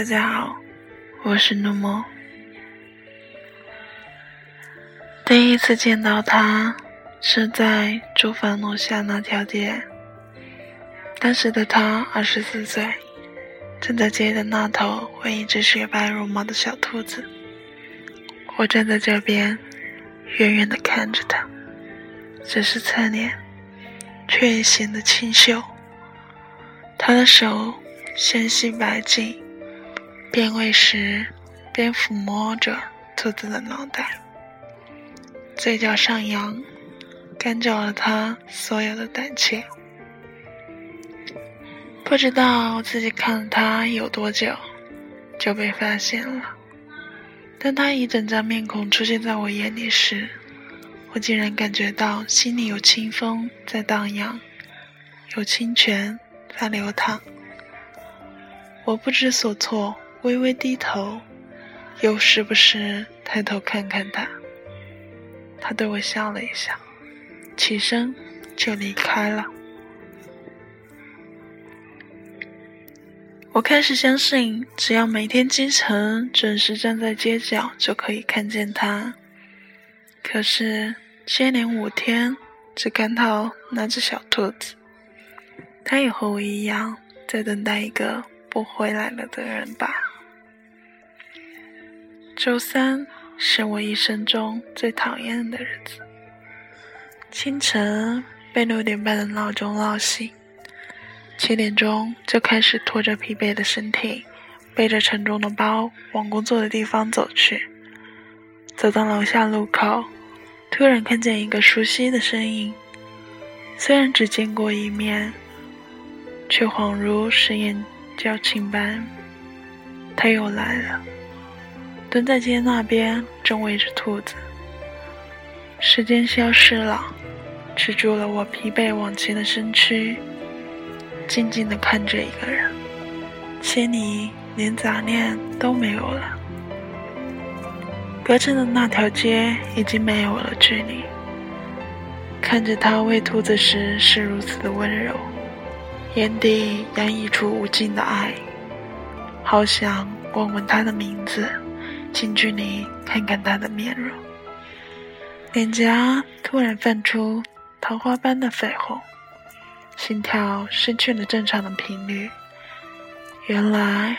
大家好，我是诺梦。第一次见到他是在住房楼下那条街，当时的他二十四岁，正在街的那头喂一只雪白如毛的小兔子。我站在这边，远远的看着他，只是侧脸，却也显得清秀。他的手纤细白净，边喂食边抚摸着兔子的脑袋，嘴角上扬，干扰了他所有的胆怯。不知道自己看了他有多久，就被发现了。当他一整张面孔出现在我眼里时，我竟然感觉到心里有清风在荡漾，有清泉在流淌。我不知所措，微微低头，又时不时抬头看看他。他对我笑了一下，起身就离开了。我开始相信，只要每天清晨准时站在街角，就可以看见他。可是，接连五天只看到那只小兔子，它也和我一样，在等待一个不回来了的人吧。周三是我一生中最讨厌的日子。清晨被六点半的闹钟闹醒。七点钟就开始拖着疲惫的身体，背着沉重的包往工作的地方走去。走到楼下路口，突然看见一个熟悉的身影，虽然只见过一面，却恍如实验交情般。他又来了，蹲在街那边，正喂着兔子。时间消失了，止住了我疲惫往前的身躯。静静地看着一个人，心里连杂念都没有了。隔着的那条街已经没有了距离。看着他喂兔子时是如此的温柔，眼底洋溢出无尽的爱。好想问问他的名字，近距离看看他的面容。脸颊突然泛出桃花般的绯红。心跳失去了正常的频率。原来，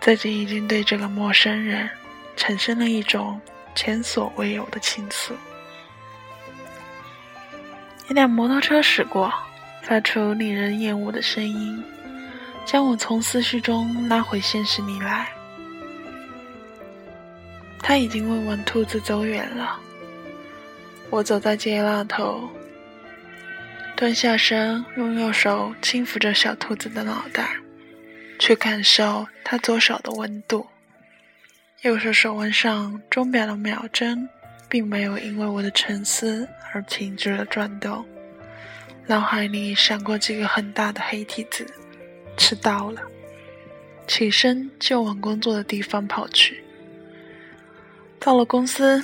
自己已经对这个陌生人产生了一种前所未有的情愫。一辆摩托车驶过，发出令人厌恶的声音，将我从思绪中拉回现实里来。他已经问完兔子走远了。我走在街那头。蹲下身，用右手轻抚着小兔子的脑袋，去感受它左手的温度。右手手腕上钟表的秒针，并没有因为我的沉思而停止了转动。脑海里闪过几个很大的黑体字：迟到了。起身就往工作的地方跑去。到了公司，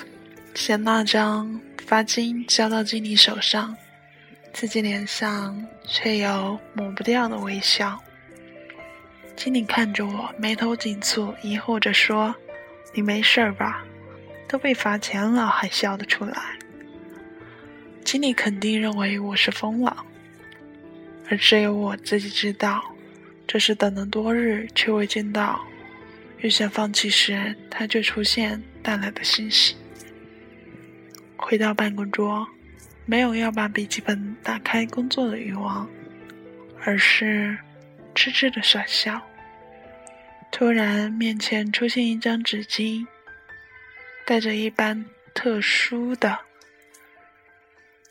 将那张罚金交到经理手上。自己脸上却有抹不掉的微笑。经理看着我，眉头紧蹙，疑惑着说：“你没事吧？都被罚钱了，还笑得出来？”经理肯定认为我是疯了，而只有我自己知道，这是等了多日却未见到，欲想放弃时，他却出现带来的欣喜。回到办公桌。没有要把笔记本打开工作的欲望，而是痴痴的傻笑。突然，面前出现一张纸巾，带着一般特殊的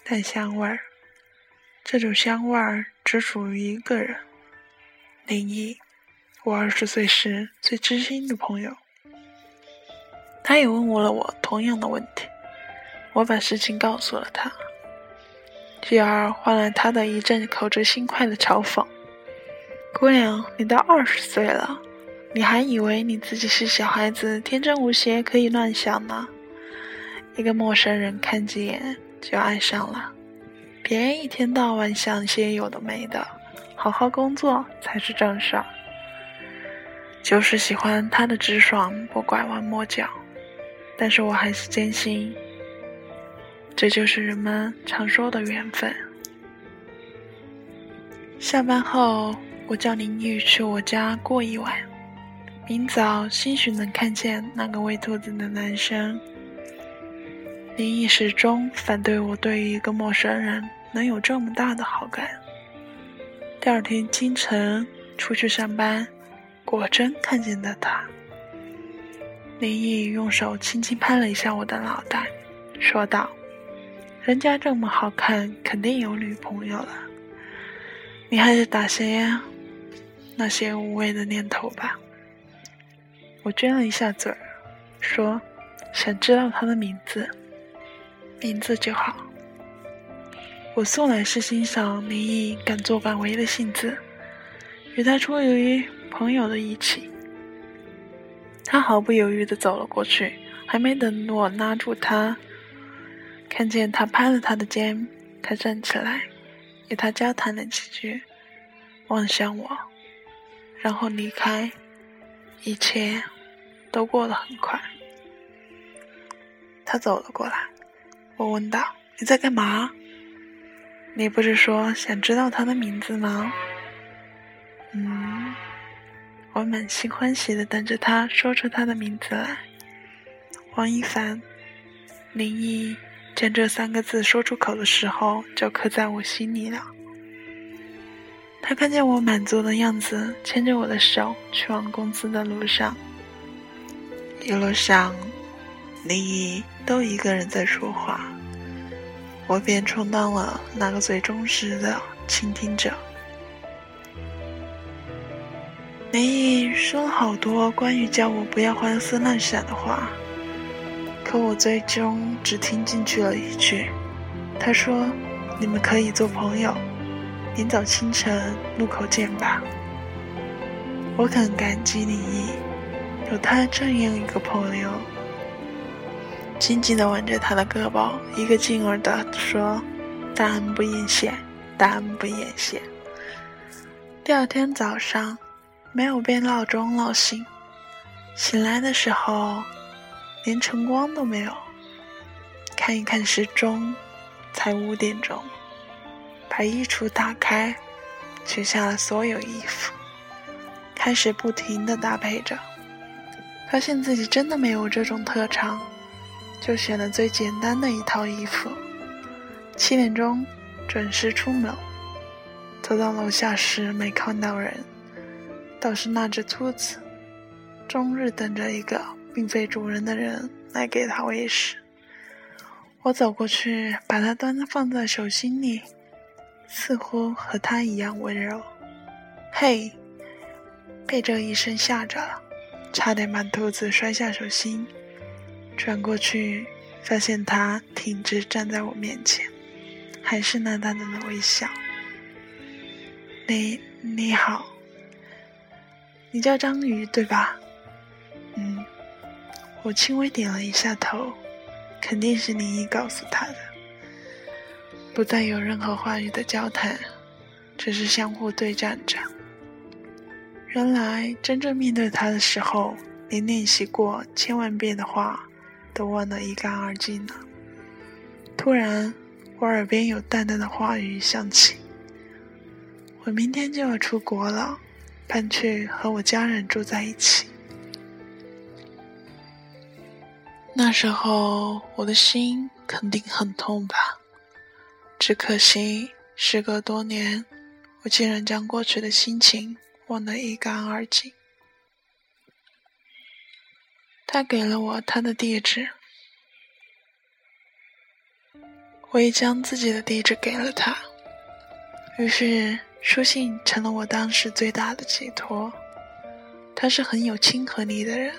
淡香味儿。这种香味儿只属于一个人——林毅，我二十岁时最知心的朋友。他也问了我同样的问题，我把事情告诉了他。继而换来他的一阵口直心快的嘲讽：“姑娘，你都二十岁了，你还以为你自己是小孩子，天真无邪，可以乱想呢？一个陌生人看几眼就爱上了，别一天到晚想些有的没的，好好工作才是正事儿。”就是喜欢他的直爽，不拐弯抹角。但是我还是坚信，这就是人们常说的缘分。下班后，我叫林玉去我家过一晚。明早，兴许能看见那个喂兔子的男生。林毅始终反对我对一个陌生人能有这么大的好感。第二天清晨出去上班，果真看见了他。林毅用手轻轻拍了一下我的脑袋，说道：“人家这么好看，肯定有女朋友了。你还是打些那些无谓的念头吧。”我撅了一下嘴儿，说：“想知道他的名字，名字就好。”我素来是欣赏林毅敢作敢为的性子，与他出于朋友的义气。他毫不犹豫地走了过去，还没等我拉住他，看见他拍了他的肩，他站起来，与他交谈了几句，望向我，然后离开，一切。都过得很快。他走了过来，我问道：“你在干嘛？你不是说想知道他的名字吗？”嗯，我满心欢喜的等着他说出他的名字来。王一凡，林毅将这三个字说出口的时候，就刻在我心里了。他看见我满足的样子，牵着我的手去往公司的路上。一路上，林毅都一个人在说话，我便充当了那个最忠实的倾听者。林毅说了好多关于叫我不要胡思乱想的话，可我最终只听进去了一句：“他说，你们可以做朋友，明早清晨路口见吧。”我很感激林毅。有他这样一个朋友，紧紧地挽着他的胳膊，一个劲儿地说：“大恩不言谢，大恩不言谢。”第二天早上，没有被闹钟闹醒，醒来的时候，连晨光都没有。看一看时钟，才五点钟。把衣橱打开，取下了所有衣服，开始不停地搭配着。发现自己真的没有这种特长，就选了最简单的一套衣服。七点钟准时出门，走到楼下时没看到人，倒是那只兔子，终日等着一个并非主人的人来给它喂食。我走过去，把它端放在手心里，似乎和它一样温柔。嘿，被这一声吓着了。差点把兔子摔下手心，转过去，发现它挺直站在我面前，还是那淡淡的微笑。你你好，你叫章鱼对吧？嗯，我轻微点了一下头，肯定是林毅告诉他的。不再有任何话语的交谈，只是相互对战着。原来，真正面对他的时候，连练习过千万遍的话都忘得一干二净了。突然，我耳边有淡淡的话语响起：“我明天就要出国了，搬去和我家人住在一起。”那时候，我的心肯定很痛吧？只可惜，时隔多年，我竟然将过去的心情。忘得一干二净。他给了我他的地址，我也将自己的地址给了他。于是书信成了我当时最大的寄托。他是很有亲和力的人，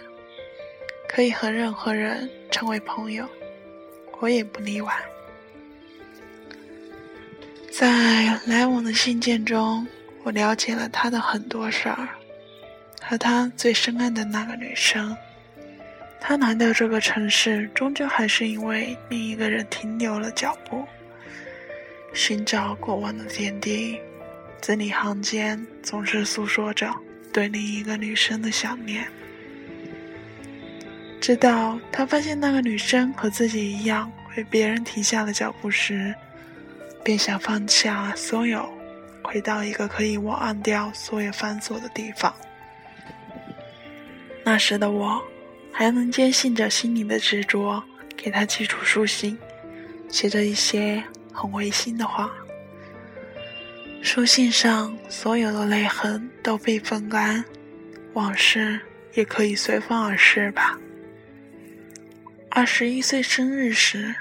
可以和任何人成为朋友，我也不例外。在来往的信件中。我了解了他的很多事儿，和他最深爱的那个女生。他来到这个城市，终究还是因为另一个人停留了脚步，寻找过往的点滴，字里行间总是诉说着对另一个女生的想念。直到他发现那个女生和自己一样为别人停下了脚步时，便想放下所有，回到一个可以忘掉所有繁琐的地方。那时的我，还能坚信着心里的执着，给他寄出书信，写着一些很违心的话。书信上所有的泪痕都被风干，往事也可以随风而逝吧。二十一岁生日时，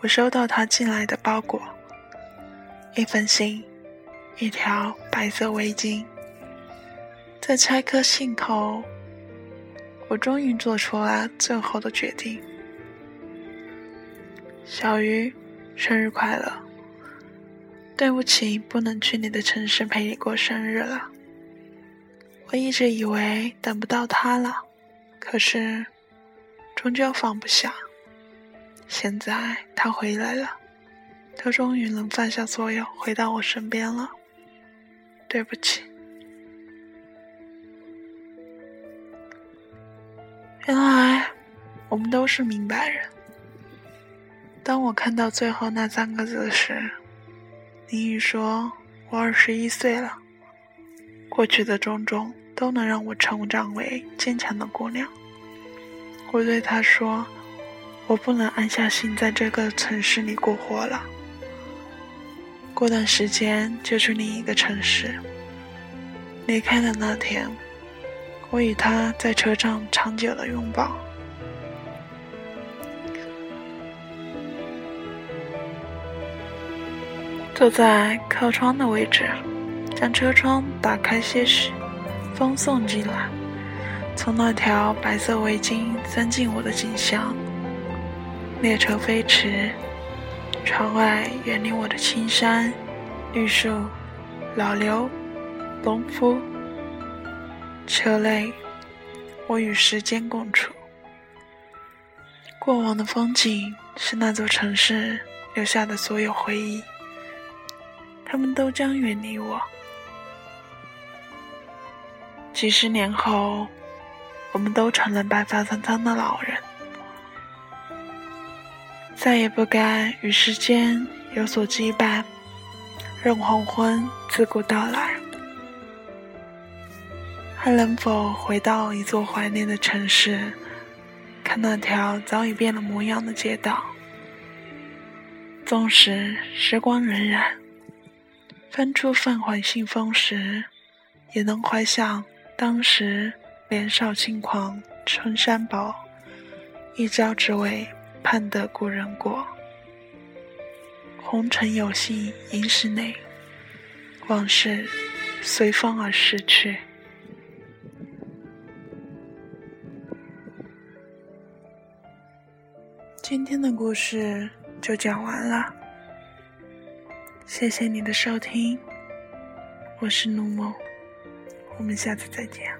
我收到他寄来的包裹，一封信，一条白色围巾。在拆开信后，我终于做出了最后的决定。小鱼，生日快乐！对不起，不能去你的城市陪你过生日了。我一直以为等不到他了，可是终究放不下。现在他回来了，他终于能放下所有，回到我身边了。对不起。原来我们都是明白人。当我看到最后那三个字时。林雨说：“我二十一岁了，过去的种种都能让我成长为坚强的姑娘。”我对他说：“我不能安下心在这个城市里过活了，过段时间就去另一个城市。”离开的那天，我与他在车上长久的拥抱。坐在靠窗的位置，将车窗打开些许，风送进来，从那条白色围巾钻进我的颈项。列车飞驰，窗外远离我的青山、绿树、老刘、农夫。车内，我与时间共处。过往的风景是那座城市留下的所有回忆。他们都将远离我。几十年后，我们都成了白发苍苍的老人，再也不敢与时间有所羁绊，任黄昏自古到来。还能否回到一座怀念的城市，看那条早已变了模样的街道？纵使时光荏苒。翻出泛黄信封时，也能怀想当时年少轻狂，春山薄，一朝只为盼得故人过。红尘有幸银石内，往事随风而逝去。今天的故事就讲完了。谢谢你的收听，我是陆梦，我们下次再见。